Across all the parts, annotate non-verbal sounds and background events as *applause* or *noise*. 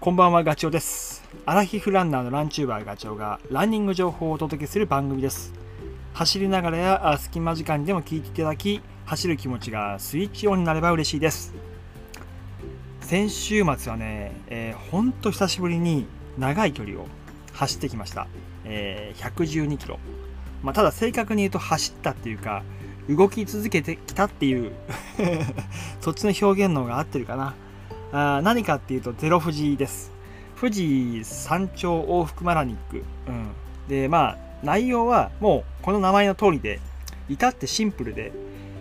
こんばんはガチョウです。アラヒフランナーのランチューバーガチョウがランニング情報をお届けする番組です。走りながらや隙間時間でも聞いていただき走る気持ちがスイッチオンになれば嬉しいです。先週末はね、えー、ほんと久しぶりに長い距離を走ってきました、えー、112キロ、まあ、ただ正確に言うと走ったっていうか動き続けてきたっていう *laughs* そっちの表現の方が合ってるかな。あ何かっていうとゼロ富士です。富士山頂往復マラニック、うん、でまあ内容はもうこの名前の通りで至ってシンプルで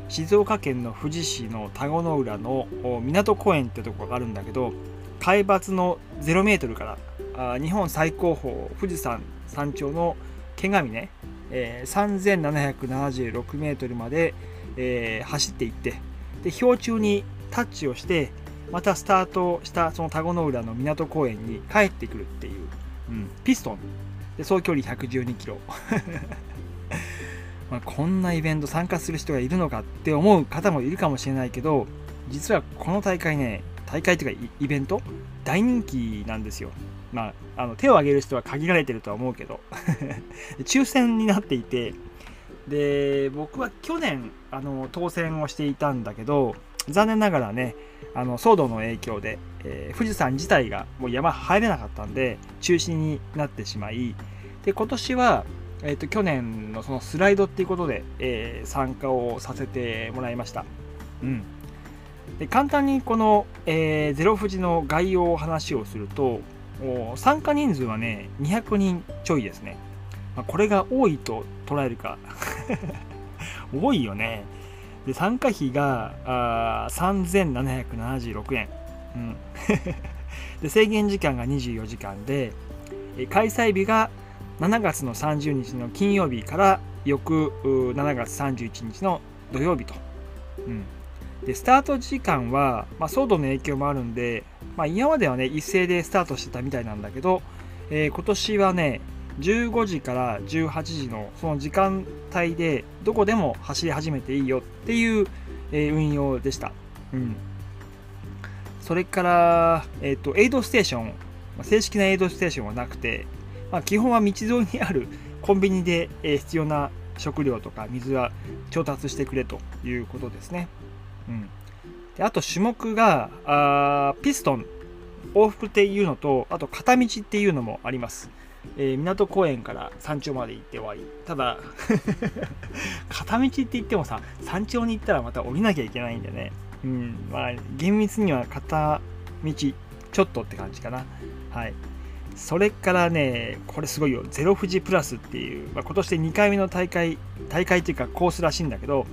静岡県の富士市の田子の浦の港公園ってとこがあるんだけど海抜の0メートルからあ日本最高峰富士山山頂の毛ヶ峰、えー、3776メートルまで、えー、走っていってで氷中にタッチをしてまたスタートしたその田子の浦の港公園に帰ってくるっていう、うん、ピストン。で総距離112キロ。*laughs* まあこんなイベント参加する人がいるのかって思う方もいるかもしれないけど実はこの大会ね大会というかイベント大人気なんですよ。まあ、あの手を挙げる人は限られてるとは思うけど。*laughs* 抽選になっていて。で僕は去年あの当選をしていたんだけど残念ながらねあの騒動の影響で、えー、富士山自体がもう山入れなかったんで中止になってしまいで今年は、えーと、去年のそのスライドっていうことで、えー、参加をさせてもらいました。うん。で簡単にこの、えー、ゼロ富士の概要を話をすると参加人数はね200人ちょいですね、まあ、これが多いと捉えるか *laughs* 多いよね。で参加費があ3776円、うん、*laughs* で制限時間が24時間で開催日が7月の30日の金曜日から翌7月31日の土曜日と、うん、でスタート時間は、まあ、騒動の影響もあるんで、まあ、今まではね一斉でスタートしてたみたいなんだけど、えー、今年はね15時から18時のその時間帯でどこでも走り始めていいよっていう、え、運用でした。うん、それから、えーと、エイドステーション、正式なエイドステーションはなくて、まあ、基本は道沿いにある *laughs* コンビニで、必要な食料とか水は調達してくれということですね。うん、であと種目があピストン往復っていうのとあと片道っていうのもあります。えー、港公園から山頂まで行って終わりただ *laughs* 片道って言ってもさ山頂に行ったらまた降りなきゃいけないんでね。うん。まあ厳密には片道ちょっとって感じかな。はい。それからねこれすごいよ。ゼロ富士プラスっていう、まあ、今年で2回目の大会大会っていうかコースらしいんだけど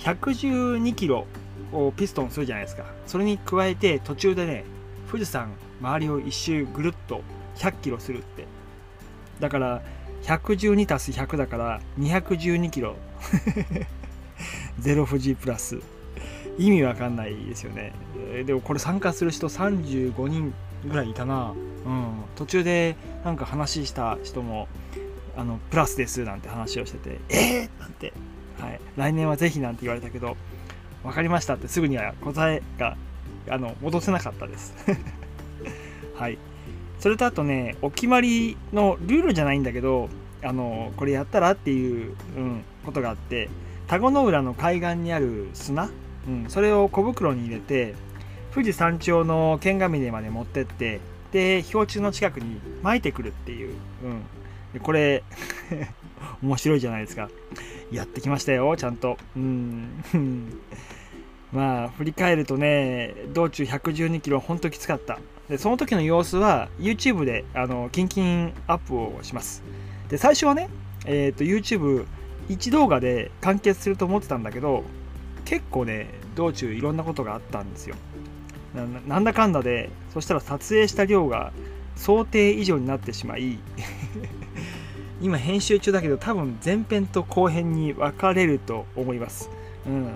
112キロをピストンするじゃないですか。それに加えて途中でね富士山周りを一周ぐるっと100キロするって。だから112たす100だから212キロ。*laughs* ゼロ富士プラス。意味わかんないですよね。でもこれ参加する人35人ぐらいいたな。うん。途中でなんか話した人もあのプラスですなんて話をしててえー、なんて、はい、来年はぜひなんて言われたけど分かりましたってすぐには答えがあの戻せなかったです。*laughs* はい。それとあとねお決まりのルールじゃないんだけどあのこれやったらっていう、うん、ことがあって田子の浦の海岸にある砂、うん、それを小袋に入れて富士山頂の剣ヶ峰まで持ってってで氷柱の近くに撒いてくるっていう、うん、でこれ *laughs* 面白いじゃないですか。やってきましたよちゃんと。うん。まあ振り返るとね道中112キロほんときつかった。でその時の様子は YouTube であのキンキンアップをします。で最初はね、えーと、YouTube 1動画で完結すると思ってたんだけど結構ね道中いろんなことがあったんですよ。なんだかんだでそしたら撮影した量が想定以上になってしまい *laughs* 今編集中だけど多分前編と後編に分かれると思います。うん。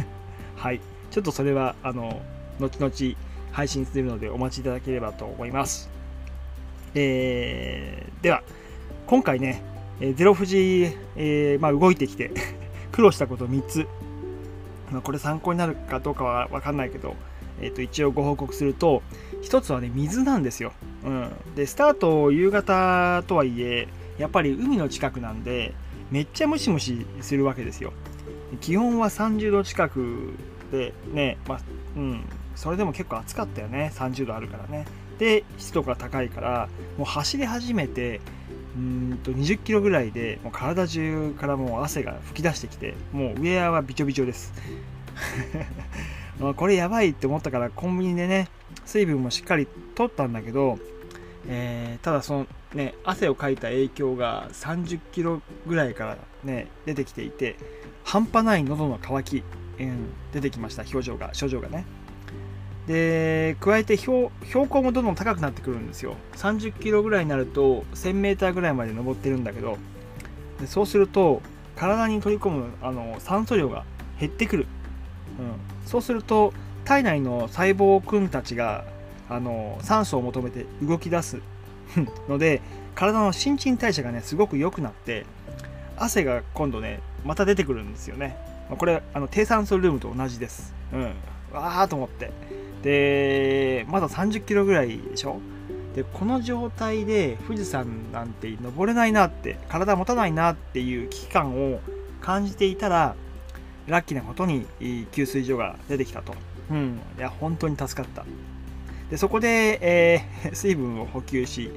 *laughs* はい。ちょっとそれはあの後々配信するのでお待ちいただければと思います。えー、では、今回ね、ゼロ富士、えー、まあ、動いてきて *laughs* 苦労したこと3つ。まあ、これ参考になるかどうかは分かんないけど、えー、と一応ご報告すると一つはね水なんですよ、うん、でスタート夕方とはいえやっぱり海の近くなんでめっちゃムシムシするわけですよ気温は30度近くでね、まあ、うん、それでも結構暑かったよね。30度あるからね。で湿度が高いからもう走り始めてうんと20キロぐらいでもう体中からもう汗が噴き出してきてもうウェアはびちょびちょです。*laughs* これやばいって思ったからコンビニでね水分もしっかり取ったんだけど、えー、ただそのね汗をかいた影響が30キロぐらいからね出てきていて半端ない喉の渇き、うん、出てきました表情が症状がね。で加えて標高もどんどん高くなってくるんですよ。30キロぐらいになると1000メーターぐらいまで登ってるんだけどでそうすると体に取り込むあの酸素量が減ってくる、うん、そうすると体内の細胞君たちがあの酸素を求めて動き出す *laughs* ので体の新陳代謝がねすごく良くなって汗が今度ねまた出てくるんですよね。これあの低酸素ルームと同じです。うん。わーと思って。でまだ30キロぐらいでしょ？でこの状態で富士山なんて登れないなって体持たないなっていう危機感を感じていたらラッキーなことに給水所が出てきたと、うん、いや本当に助かった。でそこで、えー、*laughs* 水分を補給し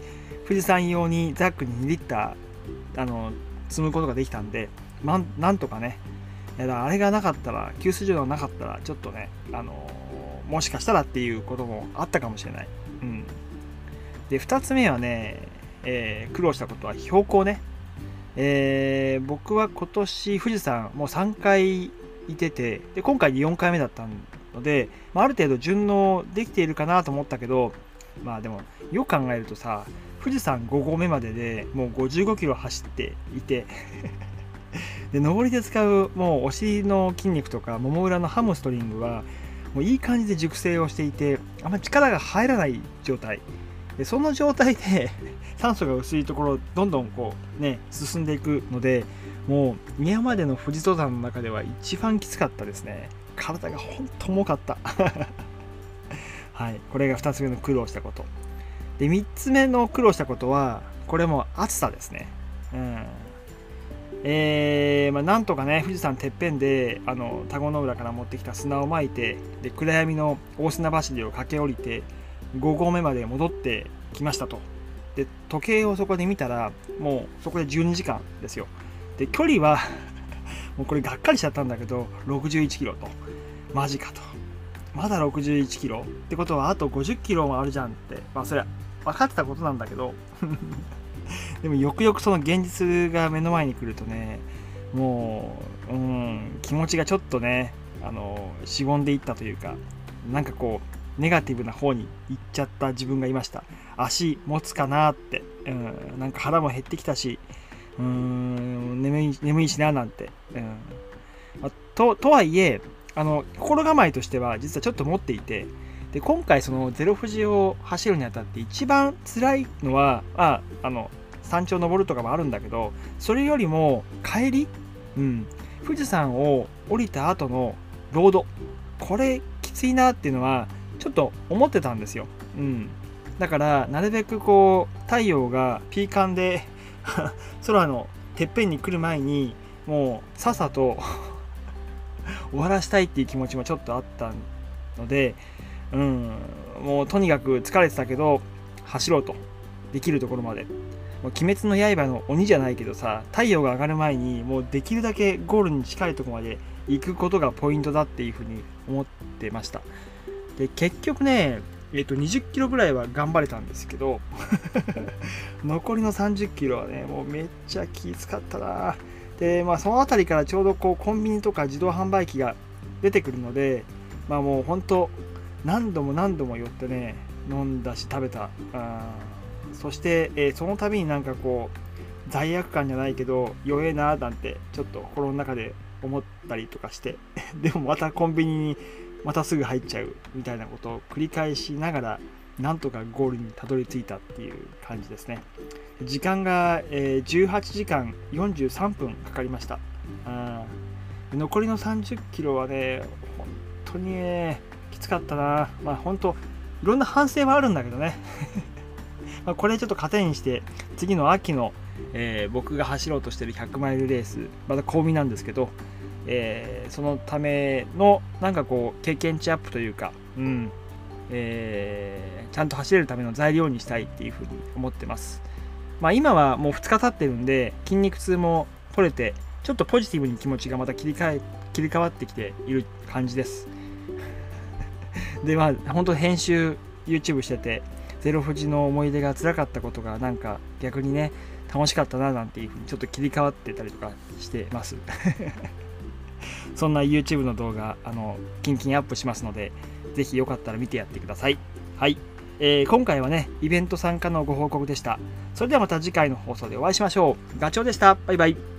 富士山用にザックに2リッターあの積むことができたんで、ま、なんとかねいやあれがなかったら給水所がなかったらちょっとねあのもしかしたらっていうこともあったかもしれない。うん、で2つ目はね、えー、苦労したことは標高ね。えー、僕は今年富士山もう3回いててで今回で4回目だったので、まあ、ある程度順応できているかなと思ったけどまあでもよく考えるとさ富士山5合目まででもう55キロ走っていて *laughs* で上りで使うもうお尻の筋肉とかもも裏のハムストリングはもういい感じで熟成をしていてあんまり力が入らない状態。でその状態で *laughs* 酸素が薄いところどんどんこうね進んでいくのでもう宮までの富士登山の中では一番きつかったですね。体がほんと重かった。*laughs* はい。これが2つ目の苦労したこと。で3つ目の苦労したことはこれも暑さですね。うん。えー、まあ、なんとかね富士山てっぺんであの田子の浦から持ってきた砂をまいてで暗闇の大砂走りを駆け下りて5合目まで戻ってきましたと。で時計をそこで見たらもうそこで12時間ですよ。で距離は *laughs* もうこれがっかりしちゃったんだけど61キロと。マジかと。まだ61キロ。ってことはあと50キロもあるじゃんって。まあそれは分かってたことなんだけど。*laughs* でもよくよくその現実が目の前に来るとねもう、うん、気持ちがちょっとねあのしぼんでいったというかなんかこうネガティブな方に行っちゃった自分がいました。足持つかなって、うん、なんか腹も減ってきたしうーん眠い眠いしななんて、うん。ま、ととはいえあの心構えとしては実はちょっと持っていてで今回そのゼロ富士を走るにあたって一番辛いのはああの山頂登るとかもあるんだけどそれよりも帰り、うん、富士山を降りた後のロードこれきついなっていうのはちょっと思ってたんですよ、うん、だからなるべくこう太陽がピーカンで *laughs* 空のてっぺんに来る前にもうさっさと *laughs* 終わらしたいっていう気持ちもちょっとあったのでうん、もうとにかく疲れてたけど走ろうと。できるところまで。鬼滅の刃の鬼じゃないけどさ太陽が上がる前にもうできるだけゴールに近いところまで行くことがポイントだっていうふうに思ってました。で結局ねえっと20キロぐらいは頑張れたんですけど *laughs* 残りの30キロはねもうめっちゃ気使ったな。でまあその辺りからちょうどこうコンビニとか自動販売機が出てくるのでまあもう本当何度も何度も寄ってね飲んだし食べた。あそして、えー、その度になんかこう罪悪感じゃないけど弱えななんてちょっと心の中で思ったりとかして *laughs* でもまたコンビニにまたすぐ入っちゃうみたいなことを繰り返しながらなんとかゴールにたどり着いたっていう感じですね。時間が、えー、18時間43分かかりました。残りの30キロはね本当にねきつかったな。まあ本当いろんな反省はあるんだけどね。まあこれちょっと糧にして次の秋の、えー、僕が走ろうとしてる100マイルレースまた公民なんですけど、えー、そのためのなんかこう経験値アップというか、うんえー、ちゃんと走れるための材料にしたいっていうふうに思ってます。まあ、今はもう2日経ってるんで筋肉痛も取れてちょっとポジティブに気持ちがまた切り替え切り替わってきている感じです。*laughs* でまあ本当編集 YouTube しててゼロ富士の思い出が辛かったことがなんか逆にね楽しかったななんていうふうにちょっと切り替わってたりとかしてます。*laughs* そんな YouTube の動画あのキンキンアップしますのでぜひよかったら見てやってください。はい、えー、今回はねイベント参加のご報告でした。それではまた次回の放送でお会いしましょう。ガチョウでした。バイバイ。